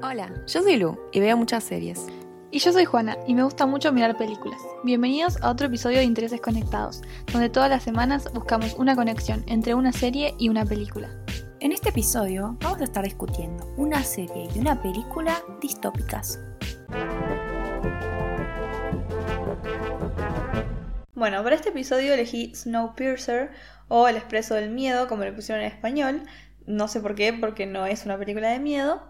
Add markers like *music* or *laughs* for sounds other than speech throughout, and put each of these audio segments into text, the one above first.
Hola, yo soy Lu y veo muchas series. Y yo soy Juana y me gusta mucho mirar películas. Bienvenidos a otro episodio de Intereses Conectados, donde todas las semanas buscamos una conexión entre una serie y una película. En este episodio vamos a estar discutiendo una serie y una película distópicas. Bueno, para este episodio elegí Snowpiercer o El Expreso del Miedo, como le pusieron en español. No sé por qué, porque no es una película de miedo.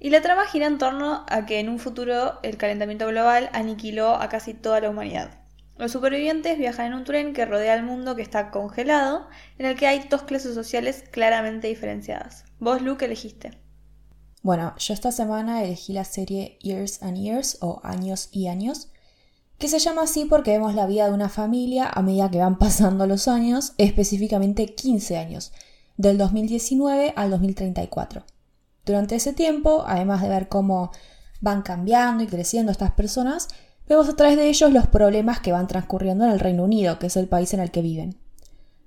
Y la trama gira en torno a que en un futuro el calentamiento global aniquiló a casi toda la humanidad. Los supervivientes viajan en un tren que rodea el mundo que está congelado, en el que hay dos clases sociales claramente diferenciadas. ¿Vos, Luke, elegiste? Bueno, yo esta semana elegí la serie Years and Years o Años y Años, que se llama así porque vemos la vida de una familia a medida que van pasando los años, específicamente 15 años, del 2019 al 2034. Durante ese tiempo, además de ver cómo van cambiando y creciendo estas personas, vemos a través de ellos los problemas que van transcurriendo en el Reino Unido, que es el país en el que viven.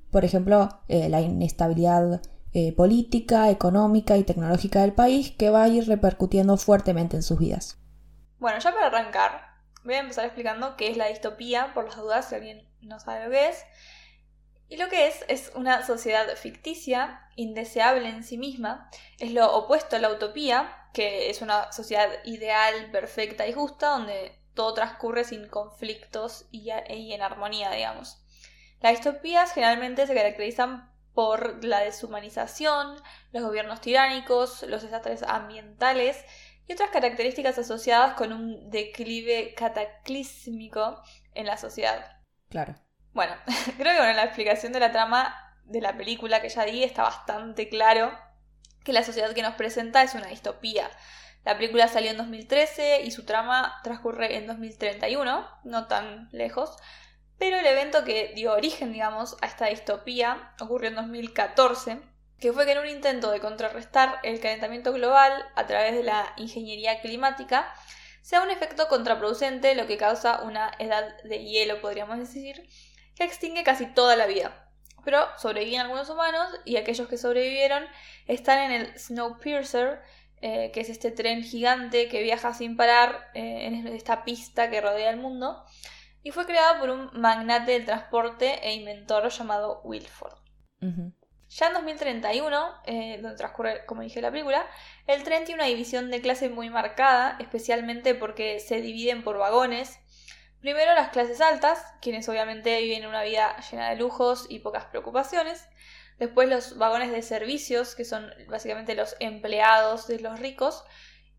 Por ejemplo, eh, la inestabilidad eh, política, económica y tecnológica del país que va a ir repercutiendo fuertemente en sus vidas. Bueno, ya para arrancar, voy a empezar explicando qué es la distopía, por las dudas, si alguien no sabe lo que es. Y lo que es es una sociedad ficticia, indeseable en sí misma, es lo opuesto a la utopía, que es una sociedad ideal, perfecta y justa, donde todo transcurre sin conflictos y, en armonía, digamos. Las distopías generalmente se caracterizan por la deshumanización, los gobiernos tiránicos, los desastres ambientales y otras características asociadas con un declive cataclísmico en la sociedad. Claro. Bueno, *laughs* creo que con la explicación de la trama de la película que ya di está bastante claro que la sociedad que nos presenta es una distopía. La película salió en 2013 y su trama transcurre en 2031, no tan lejos, pero el evento que dio origen, digamos, a esta distopía ocurrió en 2014, que fue que en un intento de contrarrestar el calentamiento global a través de la ingeniería climática, sea un efecto contraproducente, lo que causa una edad de hielo, podríamos decir, que extingue casi toda la vida. Pero sobreviven algunos humanos y aquellos que sobrevivieron están en el Snowpiercer, eh, que es este tren gigante que viaja sin parar eh, en esta pista que rodea el mundo, y fue creado por un magnate del transporte e inventor llamado Wilford. Ya en 2031, eh, donde transcurre, como dije, la película, el tren tiene una división de clase muy marcada, especialmente porque se dividen por vagones Primero las clases altas, quienes obviamente viven una vida llena de lujos y pocas preocupaciones. Después los vagones de servicios, que son básicamente los empleados de los ricos.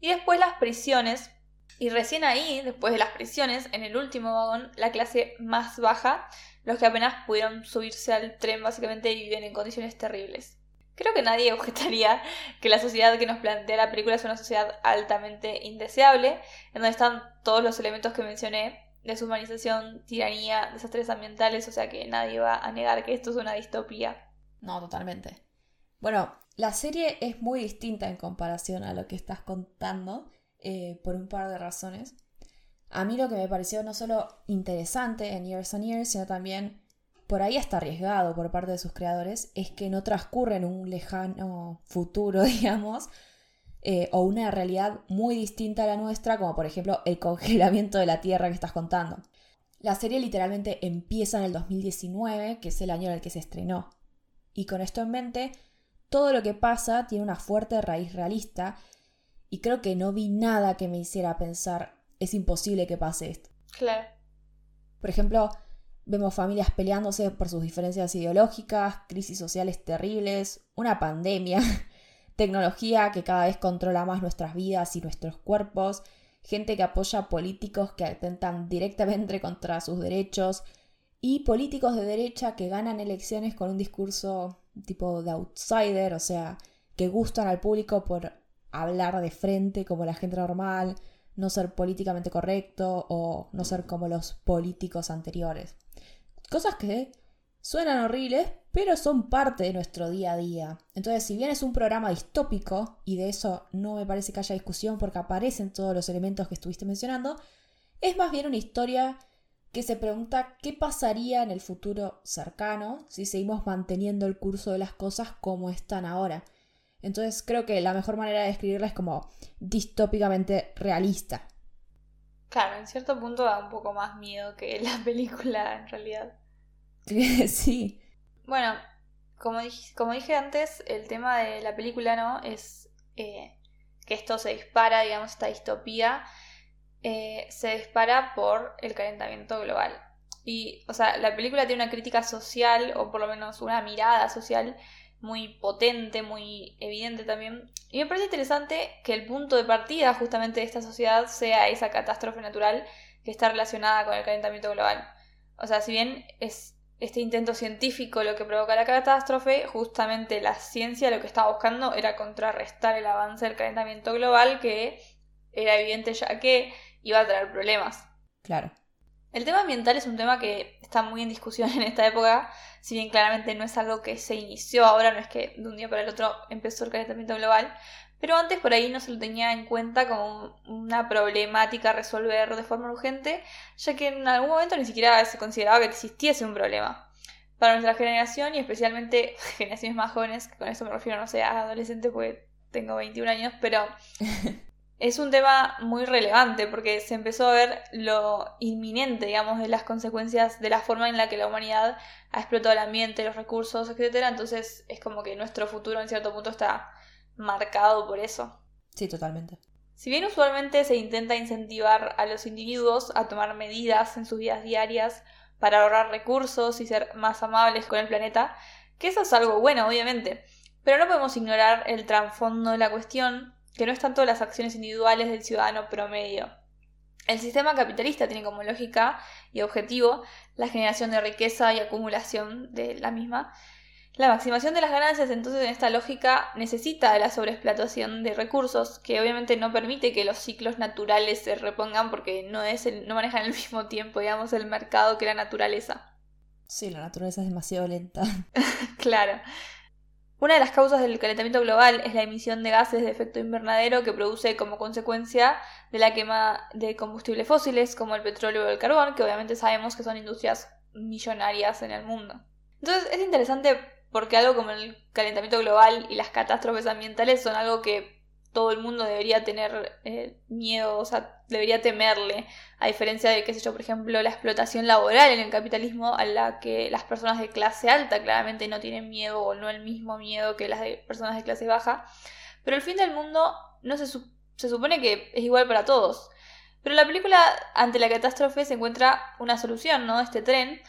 Y después las prisiones. Y recién ahí, después de las prisiones, en el último vagón, la clase más baja, los que apenas pudieron subirse al tren básicamente y viven en condiciones terribles. Creo que nadie *laughs* objetaría que la sociedad que nos plantea la película es una sociedad altamente indeseable, en donde están todos los elementos que mencioné, deshumanización, tiranía, desastres ambientales, o sea que nadie va a negar que esto es una distopía. No, totalmente. Bueno, la serie es muy distinta en comparación a lo que estás contando eh, por un par de razones. A mí lo que me pareció no solo interesante en Years and Years, sino también por ahí hasta arriesgado por parte de sus creadores, es que no transcurre en un lejano futuro, *laughs* digamos, eh, o una realidad muy distinta a la nuestra, como por ejemplo el *laughs* congelamiento de la Tierra que estás contando. La serie literalmente empieza en el 2019, que es el año en el que se estrenó. Y con esto en mente, todo lo que pasa tiene una fuerte raíz realista y creo que no vi nada que me hiciera pensar es imposible que pase esto. Claro. Por ejemplo, vemos familias peleándose por sus diferencias ideológicas, crisis sociales terribles, una pandemia *laughs* tecnología que cada vez controla más nuestras vidas y nuestros cuerpos, gente que apoya políticos que atentan directamente *laughs* contra sus derechos y políticos de derecha que ganan elecciones con un discurso tipo de outsider, o sea, que gustan al público por hablar de frente como la gente normal, no ser políticamente correcto o no ser como los políticos anteriores. Cosas que suenan horribles, pero son parte de nuestro día a día. Entonces, si bien es un programa distópico, y de eso no me parece que haya discusión porque aparecen todos los elementos que estuviste mencionando, es más bien una historia que se pregunta qué pasaría en el futuro cercano si seguimos manteniendo el curso de las cosas como están ahora. Entonces creo que la mejor manera de describirla es como distópicamente realista. Claro, en cierto punto da un poco más miedo que la *laughs* película en realidad. *laughs* sí. Bueno, como dije, como dije antes, el tema de la película, ¿no? Es eh, que esto se dispara, digamos, esta distopía, eh, se dispara por el calentamiento global. Y, o sea, la película tiene una crítica social, o por lo menos una mirada social, muy potente, muy evidente también. Y me parece interesante que el punto de partida justamente de esta sociedad sea esa catástrofe natural que está relacionada con el calentamiento global. O sea, si bien es este intento científico lo que provoca la catástrofe, justamente la ciencia lo que estaba buscando era contrarrestar el avance del calentamiento global que era evidente ya que iba a traer problemas. Claro. El tema ambiental es un tema que está muy en discusión en esta época, si bien claramente no es algo que se inició ahora, no es que de un día para el otro empezó el calentamiento global, pero antes por ahí no se lo tenía en cuenta como una problemática a resolver de forma urgente, ya que en algún momento ni siquiera se consideraba que existiese un problema. Para nuestra generación y especialmente *laughs* generaciones más jóvenes, que con eso me refiero, no sé, a adolescentes porque tengo 21 años, pero *laughs* es un tema muy relevante porque se empezó a ver lo inminente, digamos, de las consecuencias de la forma en la que la humanidad ha explotado el ambiente, los recursos, etc. Entonces es como que nuestro futuro en cierto punto está marcado por eso. Sí, totalmente. Si bien usualmente se intenta incentivar a los individuos a tomar medidas en sus vidas diarias para ahorrar recursos y ser más amables con el planeta, que eso es algo bueno, obviamente, pero no podemos ignorar el trasfondo de la cuestión que no es tanto las acciones individuales del ciudadano promedio. El sistema capitalista tiene como lógica y objetivo la generación de riqueza y acumulación de la misma. La maximación de las ganancias, entonces, en esta lógica necesita de la sobreexplotación de recursos, que obviamente no permite que los ciclos naturales se repongan porque no, es no manejan al *laughs* mismo tiempo, digamos, el mercado que la naturaleza. Sí, la naturaleza es demasiado lenta. *laughs* claro. Una de las causas del calentamiento global es la emisión de gases de efecto invernadero que produce como consecuencia de la quema de combustibles fósiles como el petróleo o el carbón, que obviamente sabemos que son industrias millonarias en el mundo. Entonces es interesante porque algo como el calentamiento global y las catástrofes ambientales son algo que todo el mundo debería tener eh, miedo, o sea, debería temerle, a diferencia de, qué sé yo, por ejemplo, la explotación laboral en el capitalismo, a la que las personas de clase alta claramente no tienen miedo o no el mismo miedo que las de personas de clase baja. Pero el fin del mundo no se, se supone que es igual para todos. Pero la película, ante la catástrofe, se encuentra una solución, ¿no? Este tren,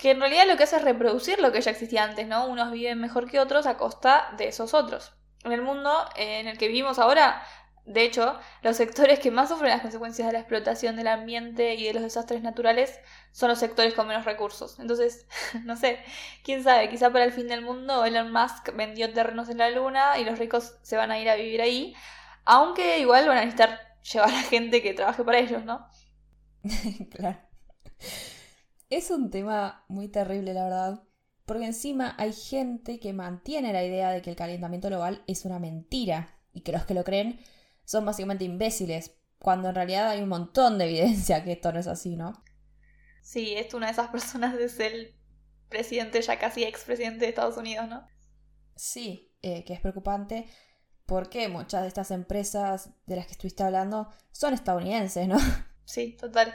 que en realidad lo que hace es reproducir lo que ya existía antes, ¿no? Unos viven mejor que otros a costa de esos otros. En el mundo en el que vivimos ahora, de hecho, los sectores que más sufren las consecuencias de la explotación del ambiente y de los desastres naturales son los sectores con menos recursos. Entonces, *laughs* no sé, quién sabe, quizá para el fin del mundo Elon Musk vendió terrenos en la luna y los ricos se van a ir a vivir ahí, aunque igual van a necesitar llevar a gente que trabaje para ellos, ¿no? *laughs* claro. Es un tema muy terrible, la verdad. Porque encima hay gente que mantiene la idea de que el calentamiento global es una mentira y que los que lo creen son básicamente imbéciles, cuando en realidad hay un montón de evidencia que esto no es así, ¿no? Sí, es una de esas personas es el presidente, ya casi expresidente de Estados Unidos, ¿no? Sí, eh, que es preocupante porque muchas de estas empresas de las que estuviste hablando son estadounidenses, ¿no? Sí, total.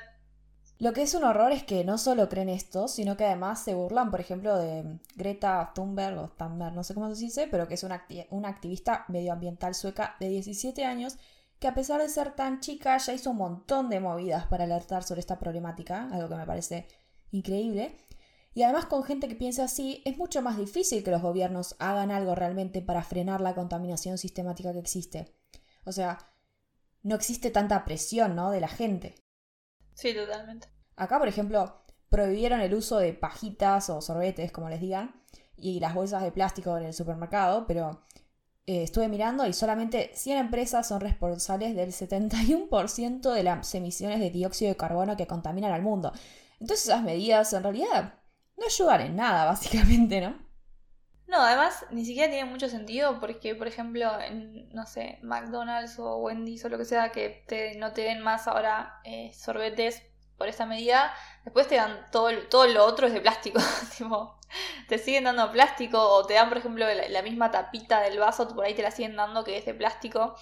Lo que es un horror es que no solo creen esto, sino que además se burlan, por ejemplo, de Greta Thunberg o Thunberg, no sé cómo se dice, pero que es una, una activista medioambiental sueca de 17 años que a pesar de ser tan chica ya hizo un montón de movidas para alertar sobre esta problemática, algo que me parece increíble. Y además con gente que piensa así, es mucho más difícil que los gobiernos hagan algo realmente para frenar la contaminación sistemática que existe. O sea, no existe tanta presión, ¿no? De la gente. Sí, totalmente. Acá, por ejemplo, prohibieron el uso de pajitas o sorbetes, como les digan, y las bolsas de plástico en el supermercado, pero eh, estuve mirando y solamente 100 empresas son responsables del 71% de las emisiones de dióxido de carbono que contaminan al mundo. Entonces esas medidas en realidad no ayudan en nada, *laughs* básicamente, ¿no? No, además ni siquiera tiene mucho sentido porque, por ejemplo, en, no sé, McDonald's o Wendy's o lo que sea, que te, no te den más ahora eh, sorbetes, por esta medida, después te dan todo, todo lo otro es de plástico. *laughs* tipo, te siguen dando plástico o te dan, por ejemplo, la, misma tapita del vaso, por ahí te la siguen dando que es de plástico.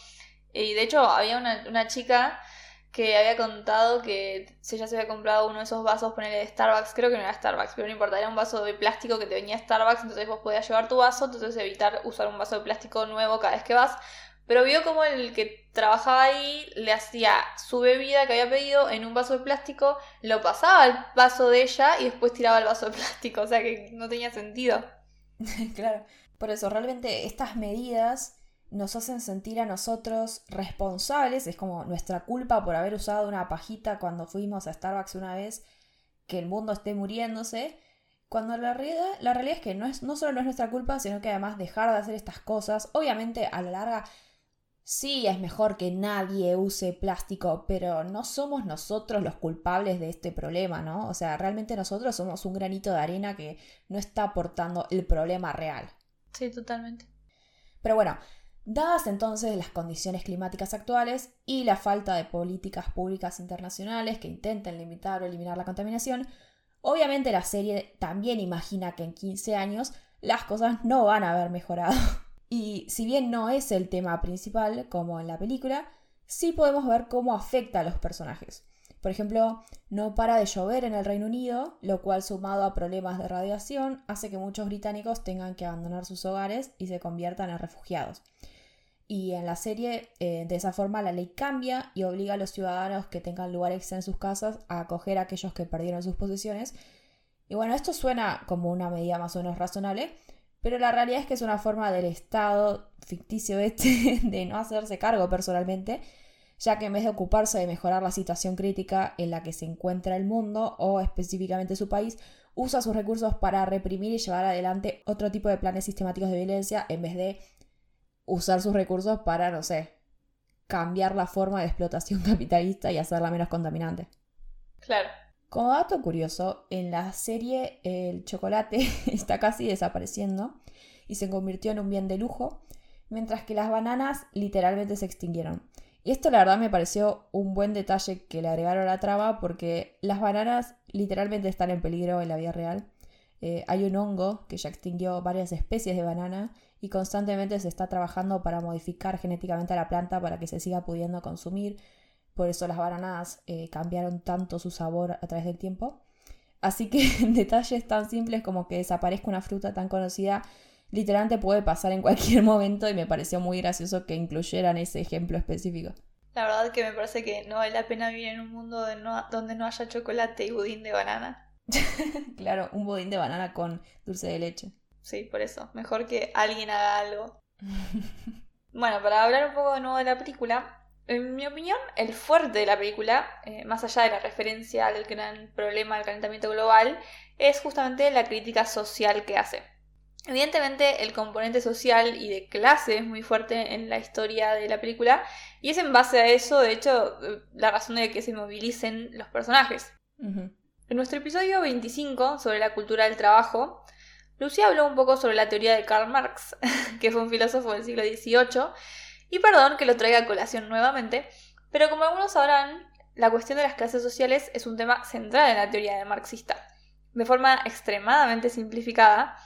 Y de hecho, había una, una chica que había contado que ella se había comprado uno de esos vasos, ponerle de Starbucks, creo que no era Starbucks, pero no importa, era un vaso de plástico que te venía Starbucks, entonces vos podías llevar tu vaso, entonces evitar usar un vaso de plástico nuevo cada vez que vas. Pero vio como el que trabajaba ahí le hacía su bebida que había pedido en un vaso de plástico, lo pasaba al vaso de ella y después tiraba el vaso de plástico, o sea que no tenía sentido. *laughs* claro, por eso realmente estas medidas nos hacen sentir a nosotros responsables, es como nuestra culpa por haber usado una pajita cuando fuimos a Starbucks una vez, que el mundo esté muriéndose, cuando la realidad, la realidad es que no, es, no solo no es nuestra culpa, sino que además dejar de hacer estas cosas, obviamente a la larga sí es mejor que nadie use plástico, pero no somos nosotros los culpables de este problema, ¿no? O sea, realmente nosotros somos un granito de arena que no está aportando el problema real. Sí, totalmente. Pero bueno, Dadas entonces las condiciones climáticas actuales y la falta de políticas públicas internacionales que intenten limitar o eliminar la contaminación, obviamente la serie también imagina que en 15 años las cosas no van a haber mejorado. *laughs* Y si bien no es el tema principal, como en la película, sí podemos ver cómo afecta a los personajes. Por ejemplo, no para de llover en el Reino Unido, lo cual sumado a problemas de radiación hace que muchos británicos tengan que abandonar sus hogares y se conviertan en refugiados. Y en la serie, eh, de esa forma, la ley cambia y obliga a los ciudadanos que tengan lugares en sus casas a acoger a aquellos que perdieron sus posesiones. Y bueno, esto suena como una medida más o menos razonable, pero la realidad es que es una forma del Estado ficticio este *laughs* de no hacerse cargo personalmente ya que en vez de ocuparse de mejorar la situación crítica en la que se encuentra el mundo o específicamente su país, usa sus recursos para reprimir y llevar adelante otro tipo de planes sistemáticos de violencia en vez de usar sus recursos para, no sé, cambiar la forma de explotación *laughs* capitalista y hacerla menos contaminante. Claro. Como dato curioso, en la serie el chocolate *laughs* está casi desapareciendo y se convirtió en un bien de lujo, mientras que las bananas literalmente se extinguieron. Y esto la verdad me pareció un buen detalle que le agregaron a la trama porque las bananas literalmente están en peligro en la vida real. Eh, hay un hongo que ya extinguió varias especies de banana y constantemente se está trabajando para modificar genéticamente a la planta para que se siga pudiendo consumir. Por eso las bananas eh, cambiaron tanto su sabor a través del tiempo. Así que *laughs* detalles tan simples como que desaparezca una fruta tan conocida literalmente puede pasar en cualquier *laughs* momento y me pareció muy gracioso que incluyeran ese ejemplo específico. La verdad que me parece que no vale la pena vivir en un mundo donde no haya chocolate y budín de banana. *laughs* claro, un budín de banana con dulce de leche. Sí, por eso. Mejor que alguien haga algo. *laughs* bueno, para hablar un poco de nuevo de la película, en mi opinión, el fuerte de la película, eh, más allá de la referencia al gran problema del calentamiento global, es justamente la crítica social que hace. Evidentemente el componente social y de clase es muy fuerte en la historia de la película y es en base a eso, de hecho, la razón de que se movilicen los personajes. En nuestro episodio 25 sobre la cultura del trabajo, Lucía habló un poco sobre la teoría de Karl Marx, *laughs* que fue un filósofo del siglo XVIII, y perdón que lo traiga a colación nuevamente, pero como algunos sabrán, la cuestión de las clases sociales es un tema central en la teoría marxista. De forma extremadamente simplificada,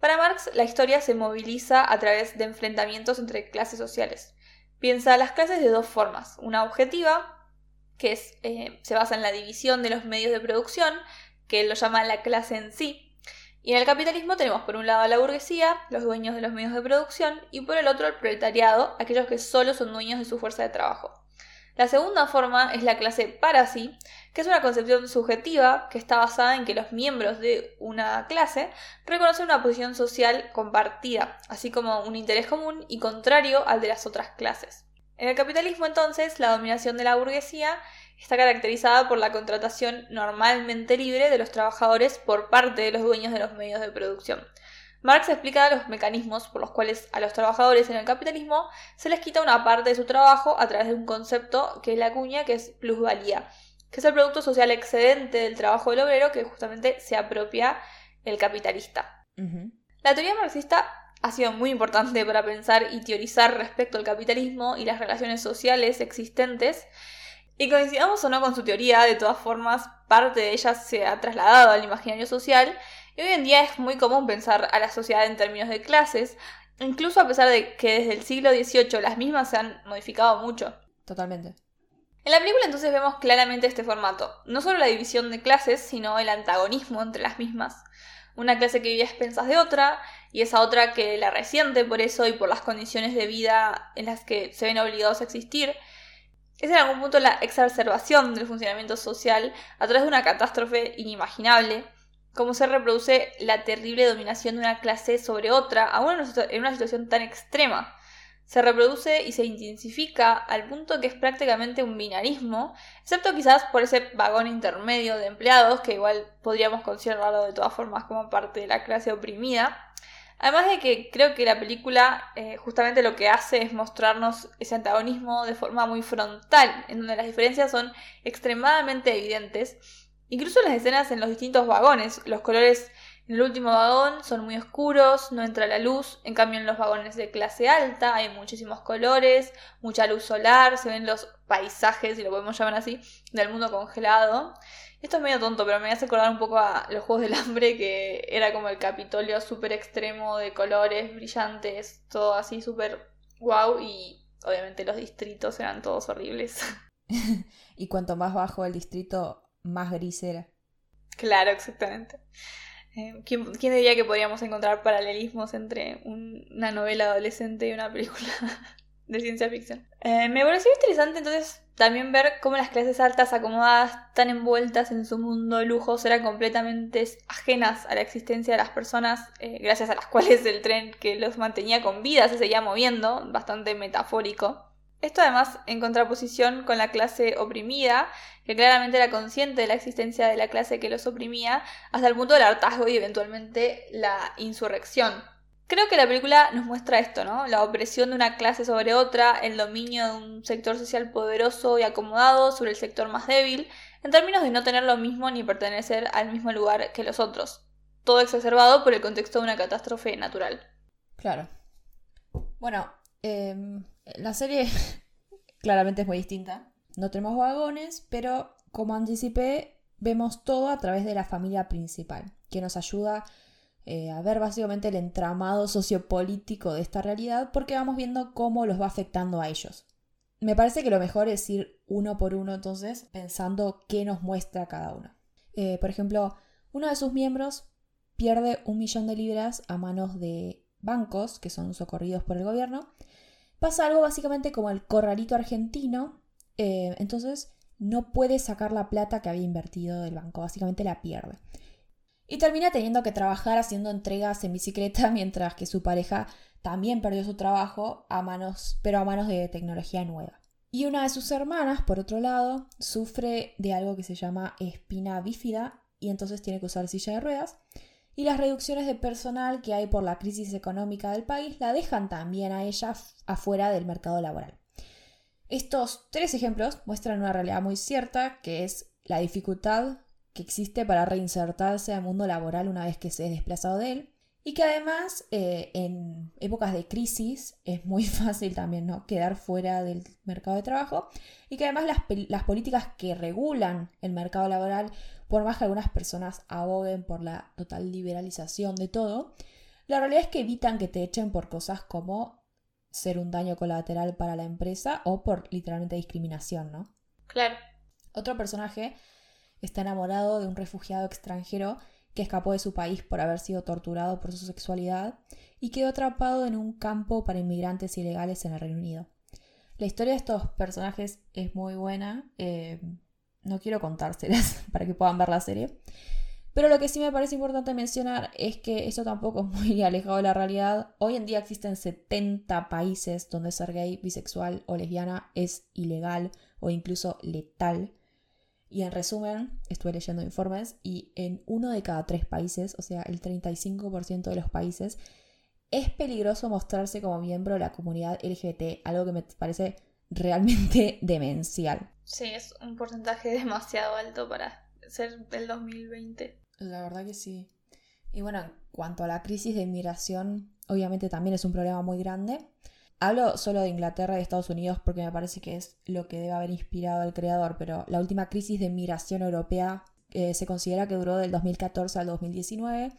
para Marx, la historia se moviliza a través de enfrentamientos entre clases sociales. Piensa las clases de dos formas. Una objetiva, que eh, se basa en la división de los medios de producción, que lo llama la clase en sí. Y en el capitalismo tenemos por un lado a la burguesía, los dueños de los medios de producción, y por el otro el proletariado, aquellos que solo son dueños de su fuerza de trabajo. La segunda forma es la clase para sí, que es una concepción subjetiva que está basada en que los miembros de una clase reconocen una posición social compartida, así como un interés común y contrario al de las otras clases. En el capitalismo entonces, la dominación de la burguesía está caracterizada por la contratación normalmente libre de los trabajadores por parte de los dueños de los medios de producción. Marx explica los mecanismos por los cuales a los trabajadores en el capitalismo se les quita una parte de su trabajo a través de un concepto que es la cuña, que es plusvalía, que es el producto social excedente del trabajo del obrero que justamente se apropia el capitalista. La teoría marxista ha sido muy importante para pensar y teorizar respecto al capitalismo y las relaciones sociales existentes, Y coincidamos o no con su teoría, de todas formas, parte de ella se ha trasladado al imaginario social y hoy en día es muy común pensar a la sociedad en términos de clases, incluso a pesar de que desde el siglo XVIII las mismas se han modificado mucho. Totalmente. En la película entonces vemos claramente este formato, no solo la división de clases, sino el antagonismo entre las mismas. Una clase que vive a expensas de otra, y esa otra que la resiente por eso y por las condiciones de vida en las que se ven obligados a existir, es en algún punto la exacerbación del funcionamiento social a través de una catástrofe inimaginable, como se reproduce la terrible dominación de una clase sobre otra, aún en una situación tan extrema. Se reproduce y se intensifica al punto que es prácticamente un binarismo, excepto quizás por ese vagón intermedio de empleados, que igual podríamos considerarlo de todas formas como parte de la clase oprimida, Además de que creo que la película eh, justamente lo que hace es mostrarnos ese antagonismo de forma muy frontal, en donde las diferencias son extremadamente evidentes. Incluso las escenas en los distintos vagones, los colores en el último vagón son muy oscuros, no entra la luz, en cambio en los vagones de clase alta hay muchísimos colores, mucha luz solar, se ven los paisajes, si lo podemos llamar así, del mundo congelado. Esto es medio tonto, pero me hace acordar un poco a los Juegos del Hambre, que era como el Capitolio súper extremo de colores brillantes, todo así súper guau, y obviamente los distritos eran todos horribles. *laughs* *laughs* y cuanto más bajo el distrito, más gris era. Claro, exactamente. Eh, ¿quién, diría que podríamos encontrar paralelismos entre una novela adolescente y una película *laughs* de ciencia ficción? Eh, me pareció interesante entonces también ver cómo las clases altas acomodadas, tan envueltas en su mundo de lujos, eran completamente ajenas a la existencia de las personas, eh, gracias a las *laughs* cuales el tren que los mantenía con vida se seguía moviendo, bastante metafórico. Esto además en contraposición con la clase oprimida, que claramente era consciente de la existencia de la clase que los oprimía, hasta el punto del hartazgo y eventualmente la insurrección. Creo que la película nos muestra esto, ¿no? La opresión de una clase sobre otra, el dominio de un sector social poderoso y acomodado sobre el sector más débil, en términos de no tener lo mismo ni pertenecer al mismo lugar que los otros. Todo exacerbado por el contexto de una catástrofe natural. Claro. Bueno, em, la serie *laughs* claramente es muy distinta. No tenemos vagones, pero como anticipé, vemos todo a través de la familia principal, que nos ayuda eh, a ver básicamente el entramado sociopolítico de esta realidad porque vamos viendo cómo los va afectando a ellos. Me parece que lo mejor es ir uno por uno entonces pensando qué nos muestra cada uno. Eh, por ejemplo, uno de sus miembros pierde un millón de libras a manos de bancos que son socorridos por el gobierno. Pasa algo básicamente como el corralito argentino, eh, entonces no puede sacar la plata que había invertido del banco, básicamente la pierde y termina teniendo que trabajar haciendo entregas en bicicleta *laughs* mientras que su pareja también perdió su trabajo a manos, pero a manos de tecnología nueva. Y una de sus hermanas, por otro lado, sufre de algo que se llama espina bífida y entonces tiene que usar silla de ruedas. Y las reducciones de personal que hay por la crisis económica del país la dejan también a ella afuera del mercado laboral. Estos tres ejemplos muestran una realidad muy cierta, que es la dificultad que existe para reinsertarse al mundo laboral una vez que se es desplazado de él. Y que además eh, en épocas de crisis es muy *laughs* fácil también ¿no? quedar fuera del mercado de trabajo. Y que además las, las políticas que regulan el mercado laboral, por más que algunas personas aboguen por la total liberalización de todo, la realidad es que evitan que te echen por cosas como ser un daño colateral para la empresa o por literalmente discriminación, ¿no? Claro. Otro personaje está enamorado de un refugiado extranjero que escapó de su país por haber sido torturado por su sexualidad y quedó atrapado en un campo para inmigrantes ilegales en el Reino Unido. La historia de estos personajes es muy buena, eh, no quiero contárselas *laughs* para que puedan ver la serie, pero lo que sí me parece importante mencionar es que eso tampoco es muy *laughs* alejado de la realidad. Hoy en día existen 70 países donde ser gay, bisexual o lesbiana es ilegal o incluso letal. Y en resumen, estuve leyendo informes y en uno de cada tres países, o sea, el 35% de los países, es peligroso mostrarse como miembro de la comunidad LGBT, algo que me parece realmente *laughs* demencial. Sí, es un porcentaje *laughs* demasiado alto para ser del 2020. La verdad que sí. Y bueno, en cuanto a la crisis de inmigración, obviamente también es un problema muy grande. Hablo solo de Inglaterra y de Estados Unidos porque me parece que es lo que debe haber inspirado al creador, pero la última crisis de migración europea eh, se considera que duró del 2014 al 2019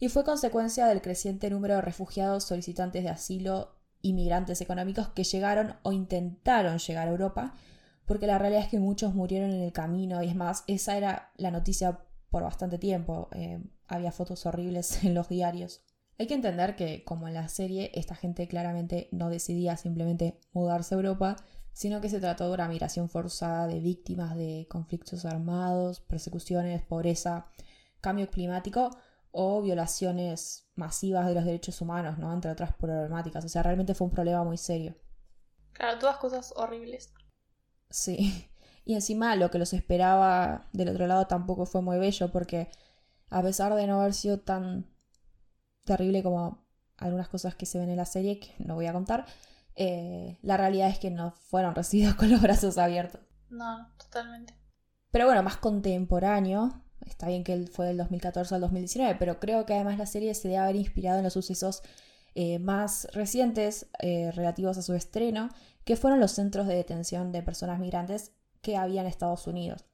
y fue consecuencia del creciente número de refugiados solicitantes de asilo y migrantes económicos que llegaron o intentaron llegar a Europa, porque la realidad es que muchos murieron en el camino y es más, esa era la noticia por bastante tiempo, eh, había fotos horribles *laughs* en los diarios. Hay que entender que, como en la serie, esta gente claramente no decidía simplemente mudarse a Europa, sino que se trató de una migración forzada de víctimas de conflictos armados, persecuciones, pobreza, cambio climático o violaciones masivas de los derechos humanos, ¿no? Entre otras problemáticas. O sea, realmente fue un problema muy serio. Claro, todas cosas horribles. Sí. *laughs* Y encima lo que los esperaba del otro lado tampoco fue muy bello porque a pesar de no haber sido tan terrible como algunas cosas que se ven en la serie, que no voy a contar, eh, la realidad es que no fueron *laughs* recibidos con los brazos abiertos. No, totalmente. Pero bueno, más contemporáneo, está bien que fue del 2014 al 2019, pero creo que además la serie se debe haber inspirado en los sucesos eh, más recientes eh, relativos a su estreno, que fueron los centros de detención de personas migrantes que había en Estados Unidos.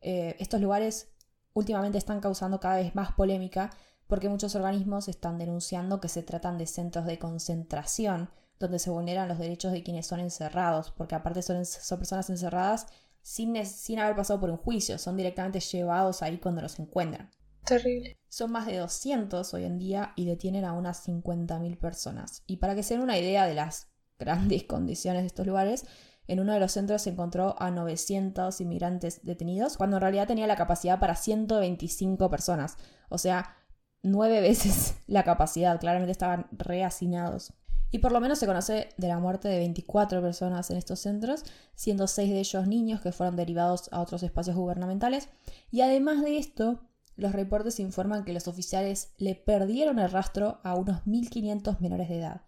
estos lugares últimamente están causando cada vez más polémica porque muchos organismos están denunciando que se tratan de centros de concentración donde se vulneran los derechos de quienes son encerrados, porque aparte son, son personas encerradas sin, sin haber pasado por un juicio, son directamente llevados ahí cuando los encuentran. Terrible. Son más de 200 hoy en día y detienen a unas 50.000 personas. Y para que se den una idea de las grandes *laughs* condiciones de estos lugares, en uno de los centros se encontró a 900 inmigrantes detenidos, cuando en realidad tenía la capacidad para 125 personas. O sea, nueve veces *laughs* la capacidad. Claramente estaban reacinados. Y por lo menos se conoce de la muerte de 24 personas en estos centros, siendo 6 de ellos niños que fueron derivados a otros espacios gubernamentales. Y además de esto, los reportes informan que los oficiales le perdieron el rastro a unos 1.500 menores de edad.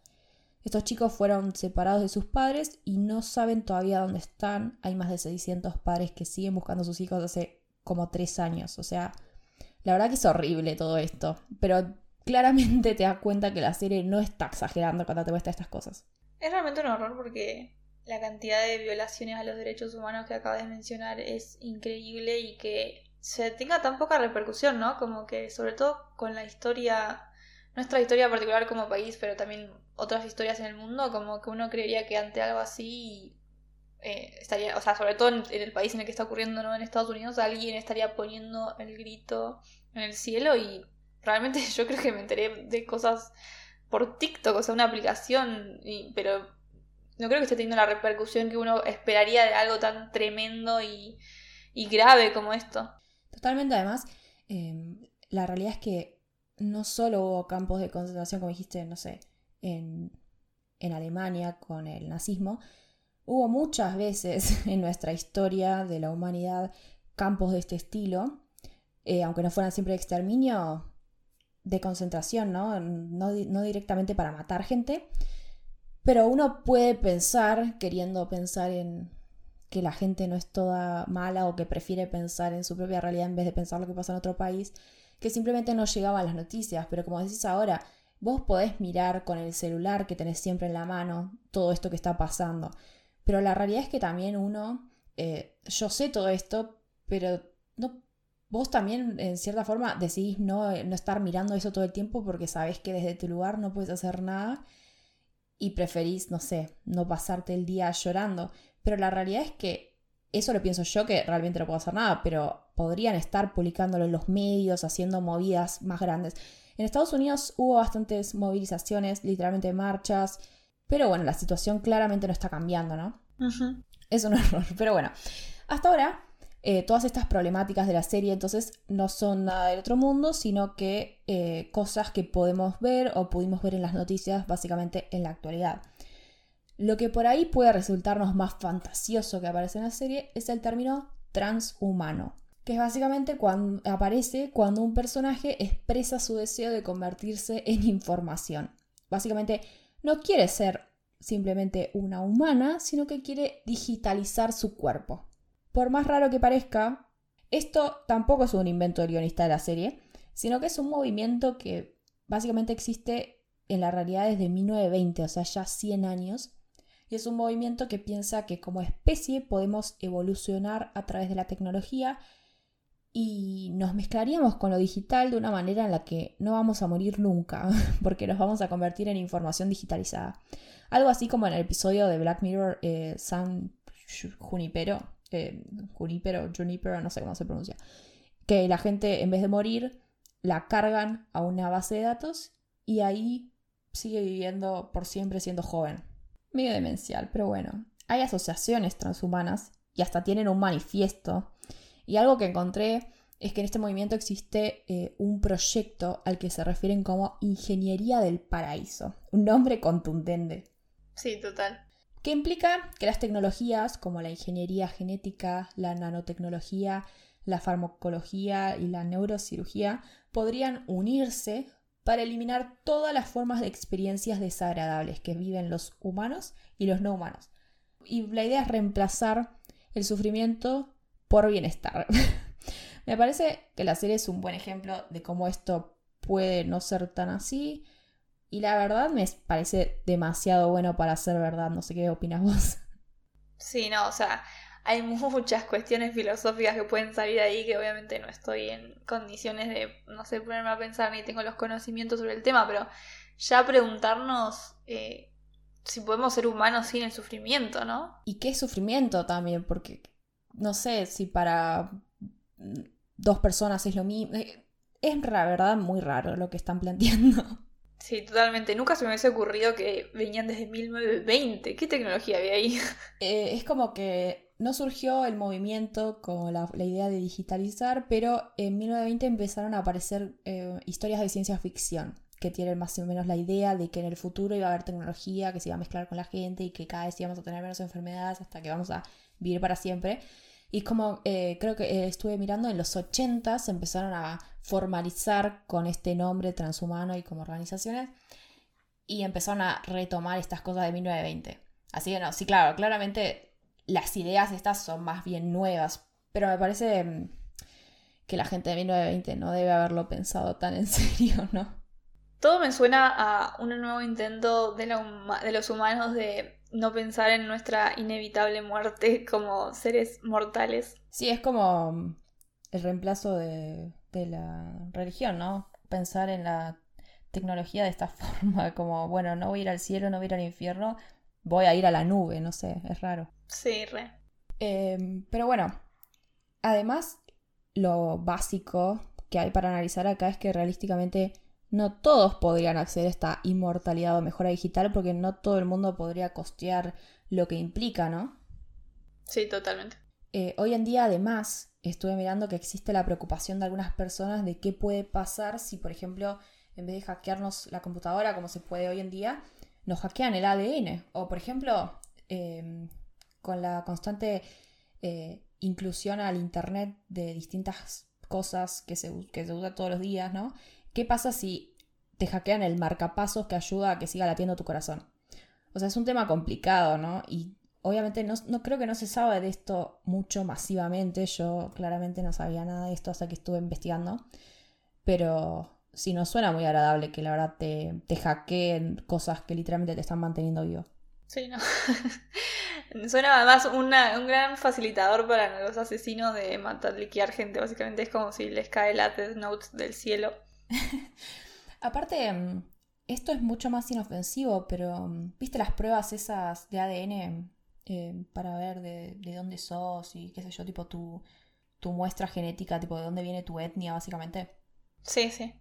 Estos chicos fueron separados de sus padres y no saben todavía dónde están. Hay más de 600 padres que siguen buscando a sus hijos hace como 3 años. O sea, la verdad que es horrible todo esto. Pero claramente te das cuenta que la serie no está exagerando cuando te muestra estas cosas. Es realmente un horror porque la cantidad de violaciones a los derechos humanos que acabas de mencionar es increíble y que se tenga tan poca repercusión, ¿no? Como que sobre todo con la historia, nuestra historia particular como país, pero también otras historias en el mundo, como que uno creería que ante algo así eh, estaría, o sea, sobre todo en, el país en el que está ocurriendo, ¿no? En Estados Unidos, alguien estaría poniendo el grito en el cielo y realmente *laughs* yo creo que me enteré de cosas por TikTok, o sea, una aplicación, pero no creo que esté teniendo la repercusión que uno esperaría de algo tan tremendo y, grave como esto. Totalmente, además, em, la realidad es que no solo hubo campos de concentración, como dijiste, no sé, en, en Alemania con el nazismo, hubo muchas veces *laughs* en nuestra historia de la humanidad campos de este estilo, eh, aunque no fueran siempre de exterminio, de concentración, ¿no? ¿no? directamente para matar gente, pero uno puede pensar, queriendo pensar en que la gente no es toda mala o que prefiere pensar en su propia realidad en vez de pensar lo que pasa en otro país, que simplemente no llegaban las noticias, pero como decís ahora, vos podés mirar con el celular que tenés siempre en la mano todo esto que está pasando, pero la realidad es que también uno, eh, yo sé todo esto, pero no vos también, en cierta forma, decidís no, no estar mirando eso todo el tiempo porque sabés que desde tu lugar no puedes hacer nada y preferís, no sé, no pasarte el día llorando. Pero la realidad es que eso lo pienso yo que realmente no puedo hacer nada, pero podrían estar publicándolo en los medios, haciendo movidas más grandes. En Estados Unidos hubo bastantes movilizaciones, literalmente marchas, pero bueno, la situación claramente no está cambiando, ¿no? Es un error, *laughs* pero bueno. Hasta ahora eh, todas estas problemáticas de la serie entonces no son nada del otro mundo, sino que eh, cosas que podemos ver o pudimos ver en las noticias básicamente en la actualidad. Lo que por ahí puede resultarnos más fantasioso que aparece en la serie es el término transhumano, que es básicamente cuando aparece cuando un personaje expresa su deseo de convertirse en información. Básicamente no quiere ser simplemente una humana, sino que quiere digitalizar su cuerpo. Por más raro que parezca, esto tampoco es un invento del guionista de la serie, sino que es un movimiento que básicamente existe en la realidad desde 1920, o sea, ya 100 años, y es un movimiento que piensa que como especie podemos evolucionar a través de la tecnología y nos mezclaríamos con lo digital de una manera en la que no vamos a morir nunca, *laughs* porque nos vamos a convertir en información digitalizada. Algo así como en el episodio de Black Mirror eh, San Junipero, eh, Junipero, Junipero, no sé cómo se pronuncia, que la gente en vez de morir la cargan a una base de datos y ahí sigue viviendo por siempre siendo joven. Medio demencial, pero bueno. Hay asociaciones transhumanas y hasta tienen un manifiesto. Y algo que encontré es que en este movimiento existe eh, un proyecto al que se refieren como Ingeniería del Paraíso. Un nombre contundente. Sí, total. Que implica que las tecnologías como la ingeniería genética, la nanotecnología, la farmacología y la neurocirugía podrían unirse para eliminar todas las formas de experiencias desagradables que viven los humanos y los no humanos. Y la idea es reemplazar el sufrimiento por bienestar. *laughs* Me parece que la serie es un buen ejemplo de cómo esto puede no ser tan así. Y la verdad me parece demasiado bueno para ser verdad. No sé qué opinas vos. *laughs* Sí, no, o sea, hay *laughs* muchas cuestiones filosóficas que pueden salir ahí que obviamente no estoy en condiciones de, no sé, ponerme a pensar ni tengo los conocimientos sobre el tema, pero ya preguntarnos eh, si podemos ser humanos sin el sufrimiento, ¿no? Y qué sufrimiento también, porque no sé si para dos personas es lo mismo. Eh, es la verdad muy raro lo que están *laughs* planteando. Sí, totalmente. Nunca se me hubiese ocurrido que venían desde 1920. ¿Qué tecnología había ahí? *laughs* Eh, es como que no surgió el movimiento con la, idea de digitalizar, pero en 1920 empezaron a aparecer eh, historias de ciencia ficción que tienen más o menos la idea de que en el futuro iba a haber tecnología que se iba a mezclar con la gente y que cada vez íbamos a tener menos enfermedades hasta que vamos a vivir para siempre. Y como eh, creo que eh, estuve mirando, en los 80 se empezaron a formalizar con este nombre transhumano y como organizaciones y empezaron a retomar estas cosas de 1920. Así que no, sí, claro, claramente las ideas estas son más bien nuevas, pero me parece mm, que la gente de 1920 no debe haberlo pensado tan en *laughs* serio, ¿no? Todo me suena a un nuevo intento de los humanos de no pensar en nuestra inevitable muerte como seres mortales. Sí, es como mm, el reemplazo de, de la religión, ¿no? Pensar en la tecnología de esta *laughs* forma, como, bueno, no voy a ir al cielo, no voy a ir al infierno, voy a ir a la nube, no sé, es raro. Sí, re. Em, pero bueno, además, lo básico que hay para analizar acá es que realísticamente no todos podrían acceder a esta inmortalidad o mejora digital porque no todo el mundo podría costear lo que implica, ¿no? Sí, totalmente. Eh, hoy en día, además, estuve mirando que existe la preocupación de algunas personas de qué puede pasar si, por ejemplo, en vez de hackearnos la computadora como se puede hoy en día, nos hackean el ADN. O, por ejemplo, em, con la constante eh, inclusión al Internet de distintas cosas que se, que se usa todos los días, ¿no? ¿Qué pasa si te hackean el marcapasos que ayuda a que siga latiendo tu corazón? O sea, es un tema complicado, ¿no? Y obviamente no, no, creo que no se sabe de esto mucho masivamente. Yo claramente no sabía nada de esto hasta que estuve investigando. Pero sí nos suena muy agradable que la verdad te, te hackeen cosas que literalmente te están manteniendo vivo. Sí, no. *laughs* suena además un gran facilitador para los asesinos de matar, liquear gente. Básicamente es como si les cae la Death Note del cielo. *laughs* Aparte, mm, esto es mucho más inofensivo, pero mm, ¿viste las pruebas esas de ADN eh, para ver de, de, dónde sos y qué sé yo, tipo tu, tu muestra genética, tipo de dónde viene tu etnia, básicamente? Sí, sí.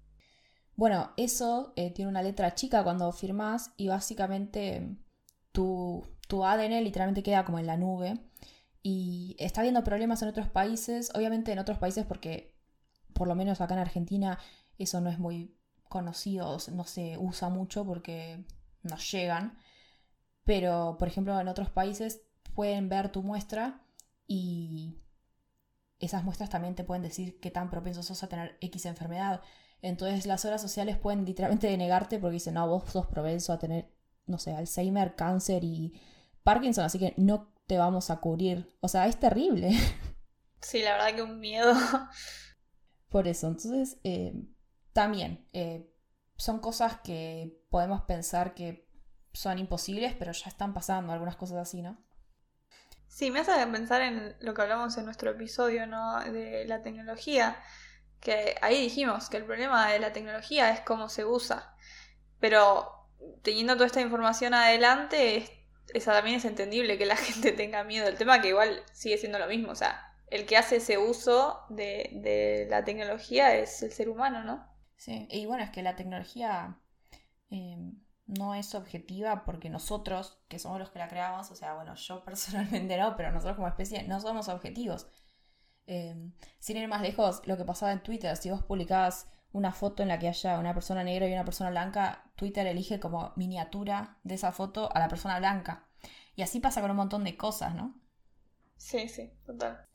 Bueno, eso eh, tiene una letra chica cuando firmás y básicamente tu, tu ADN literalmente queda como en la nube. Y está habiendo problemas en otros países, obviamente en otros países porque por lo menos acá en Argentina eso no es muy conocido, no se usa mucho porque nos llegan. Pero, por ejemplo, en otros países pueden ver tu muestra y esas muestras también te pueden decir qué tan propenso sos a tener X enfermedad. Entonces las horas sociales pueden literalmente denegarte porque dicen, no, vos sos propenso a tener, no sé, Alzheimer, cáncer y Parkinson, así que no te vamos a cubrir. O sea, es terrible. Sí, la verdad que un miedo. Por eso, entonces, eh, también, eh, son cosas que podemos pensar que son imposibles, pero ya están pasando algunas cosas así, ¿no? Sí, me hace pensar en lo que hablamos en nuestro episodio, ¿no? De la tecnología. Que ahí dijimos que el problema de la tecnología es cómo se usa. Pero teniendo toda esta información adelante, esa también es entendible que la *laughs* gente tenga miedo. El tema que igual sigue siendo lo mismo. O sea, el que hace ese uso de, de la tecnología es el ser humano, ¿no? Sí, y bueno, es que la tecnología eh, no es objetiva porque nosotros, que somos los que la creamos, o sea, bueno, yo *laughs* personalmente no, pero nosotros como especie no somos objetivos. Eh, sin ir más lejos, lo que pasaba en Twitter, si vos publicabas una foto en la que haya una persona negra y una persona blanca, Twitter elige como miniatura de esa foto a la persona blanca. Y así pasa con un montón de cosas, ¿no? Sí, sí, total.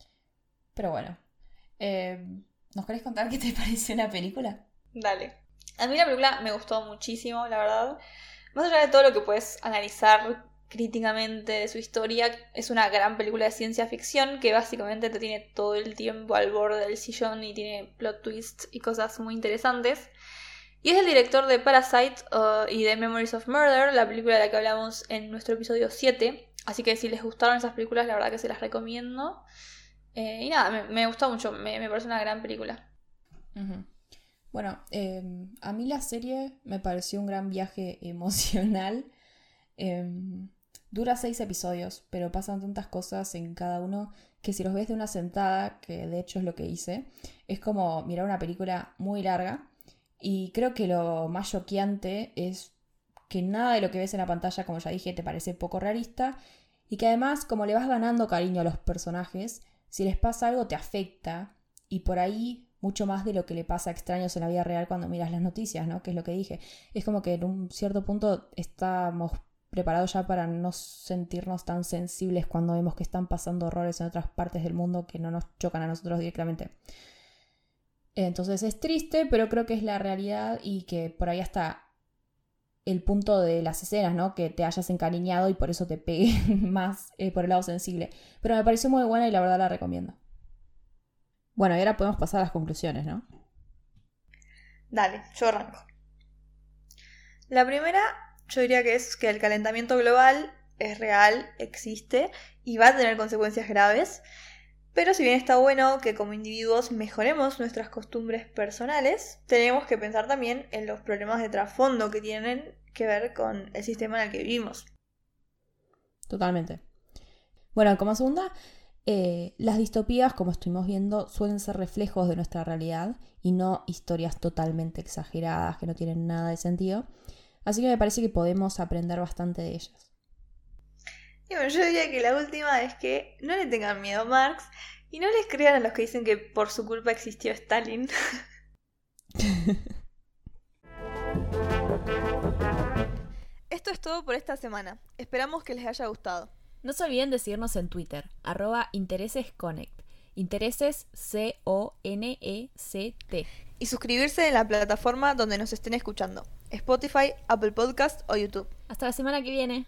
Pero bueno, eh, ¿nos querés contar qué te *laughs* pareció la película? Dale. A mí la película me gustó muchísimo, la verdad. Más allá de todo lo que puedes analizar críticamente de su historia, es una gran película de ciencia ficción que básicamente te tiene todo el tiempo al borde del sillón y tiene plot twists y cosas muy interesantes. Y es el director de Parasite uh, y de Memories of Murder, la película de la que hablamos en nuestro episodio 7. Así que si les gustaron esas películas, la verdad que se las recomiendo. Eh, y nada, me, gustó mucho, me, parece una gran película. Bueno, em, a mí la serie me pareció un gran viaje *laughs* emocional. Em, dura seis episodios, pero pasan tantas cosas en cada uno que si los ves de una sentada, que de hecho es lo que hice, es como mirar una película muy larga. Y creo que lo más choqueante es que nada de lo que ves en la pantalla, como ya dije, te parece poco realista. Y que además, como le vas ganando cariño a los personajes, si les pasa algo te afecta. Y por ahí mucho más de lo que le pasa a extraños en la vida real cuando miras las noticias, ¿no? Que es lo que dije. Es como que en un cierto punto estamos preparados ya para no sentirnos tan sensibles cuando vemos que están pasando horrores en otras partes del mundo que no nos chocan a nosotros directamente. Entonces es triste, pero creo que es la realidad y que por ahí hasta el punto de las escenas, ¿no? Que te hayas encariñado y por eso te pegue *laughs* más eh, por el lado sensible. Pero me pareció muy buena y la verdad la recomiendo. Bueno, y ahora podemos pasar a las conclusiones, ¿no? Dale, yo arranco. La primera, yo diría que es que el calentamiento global es real, existe y va a tener consecuencias graves. Pero si bien está bueno que como individuos mejoremos nuestras costumbres personales, tenemos que pensar también en los problemas de trasfondo que tienen que ver con el sistema en el que vivimos. Totalmente. Bueno, como segunda, eh, las distopías, como estuvimos viendo, suelen ser reflejos de nuestra realidad y no historias totalmente exageradas que no tienen nada de sentido. Así que me parece que podemos aprender bastante de ellas. Y bueno, yo diría que la última es que no le tengan miedo a Marx y no les crean a los que dicen que por su culpa existió Stalin. *laughs* Esto es todo por esta semana. Esperamos que les haya gustado. No se olviden de seguirnos en Twitter, arroba interesesconnect. Intereses C-O-N-E-C-T. Y suscribirse en la plataforma donde nos estén escuchando. Spotify, Apple Podcast o YouTube. Hasta la semana que viene.